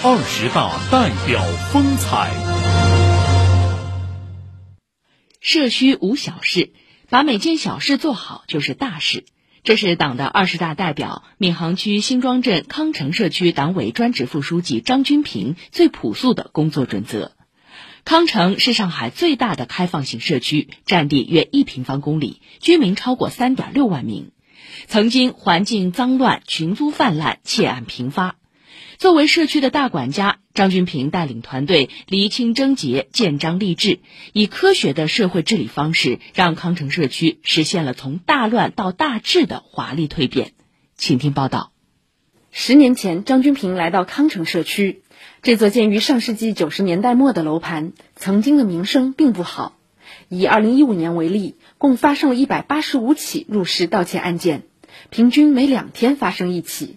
二十大代表风采。社区无小事，把每件小事做好就是大事。这是党的二十大代表、闵行区新庄镇康城社区党委专职副书记张军平最朴素的工作准则。康城是上海最大的开放型社区，占地约一平方公里，居民超过三点六万名。曾经环境脏乱、群租泛滥、窃案频发。作为社区的大管家，张军平带领团队厘清症结、建章立制，以科学的社会治理方式，让康城社区实现了从大乱到大治的华丽蜕变。请听报道。十年前，张军平来到康城社区，这座建于上世纪九十年代末的楼盘，曾经的名声并不好。以二零一五年为例，共发生了一百八十五起入室盗窃案件，平均每两天发生一起。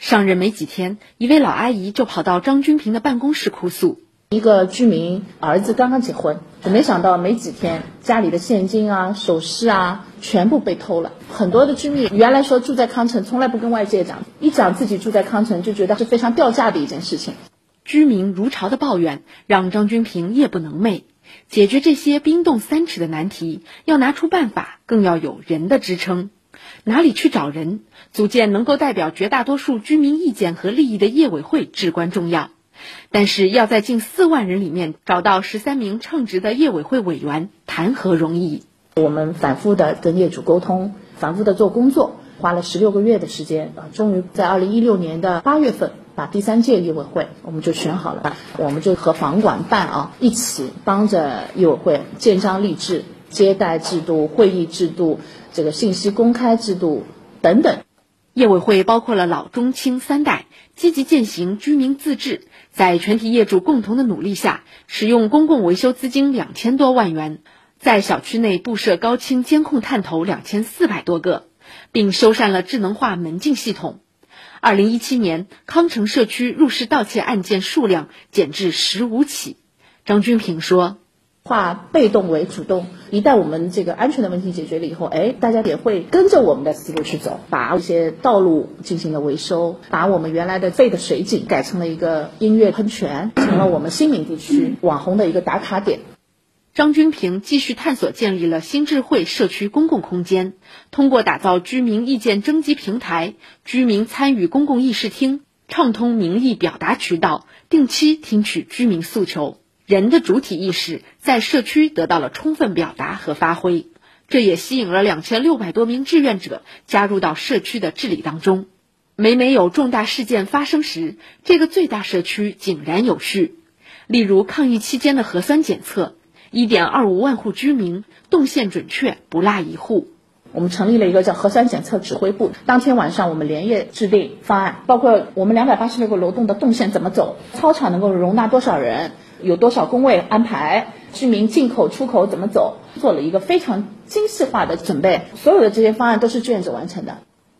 上任没几天，一位老阿姨就跑到张军平的办公室哭诉：一个居民儿子刚刚结婚，没想到没几天，家里的现金啊、首饰啊全部被偷了。很多的居民原来说住在康城，从来不跟外界讲，一讲自己住在康城，就觉得是非常掉价的一件事情。居民如潮的抱怨让张军平夜不能寐。解决这些冰冻三尺的难题，要拿出办法，更要有人的支撑。哪里去找人？组建能够代表绝大多数居民意见和利益的业委会至关重要。但是要在近四万人里面找到十三名称职的业委会委员，谈何容易？我们反复的跟业主沟通，反复的做工作，花了十六个月的时间啊，终于在二零一六年的八月份，把第三届业委会我们就选好了。我们就和房管办啊一起帮着业委会建章立制。接待制度、会议制度、这个信息公开制度等等，业委会包括了老中青三代，积极践行居民自治，在全体业主共同的努力下，使用公共维修资金两千多万元，在小区内布设高清监控探头两千四百多个，并修缮了智能化门禁系统。二零一七年，康城社区入室盗窃案件数量减至十五起。张军平说。化被动为主动，一旦我们这个安全的问题解决了以后，哎，大家也会跟着我们的思路去走，把一些道路进行了维修，把我们原来的废的水井改成了一个音乐喷泉，成了我们新民地区网红的一个打卡点。张军平继续探索建立了新智慧社区公共空间，通过打造居民意见征集平台、居民参与公共议事厅，畅通民意表达渠道，定期听取居民诉求。人的主体意识在社区得到了充分表达和发挥，这也吸引了两千六百多名志愿者加入到社区的治理当中。每每有重大事件发生时，这个最大社区井然有序。例如抗疫期间的核酸检测，一点二五万户居民动线准确，不落一户。我们成立了一个叫核酸检测指挥部，当天晚上我们连夜制定方案，包括我们两百八十六个楼栋的动线怎么走，操场能够容纳多少人。有多少工位安排？居民进口出口怎么走？做了一个非常精细化的准备，所有的这些方案都是志愿者完成的。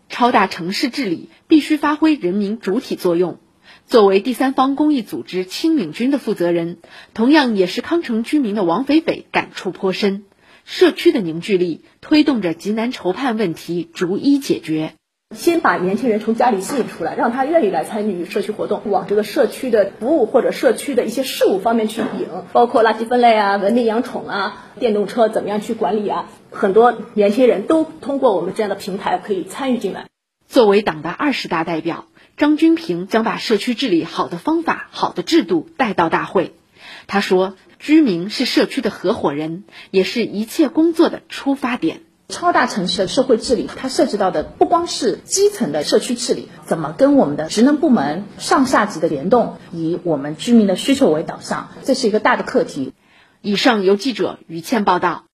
超大城市治理必须发挥人民主体作用。作为第三方公益组织“青敏军”的负责人，同样也是康城居民的王斐斐感触颇深。社区的凝聚力推动着急难愁盼问题逐一解决。先把年轻人从家里吸引出来，让他愿意来参与社区活动，往这个社区的服务或者社区的一些事务方面去引，包括垃圾分类啊、文明养宠啊、电动车怎么样去管理啊，很多年轻人都通过我们这样的平台可以参与进来。作为党的二十大代表，张军平将把社区治理好的方法、好的制度带到大会。他说：“居民是社区的合伙人，也是一切工作的出发点。”超大城市的社会治理，它涉及到的不光是基层的社区治理，怎么跟我们的职能部门上下级的联动，以我们居民的需求为导向，这是一个大的课题。以上由记者于倩报道。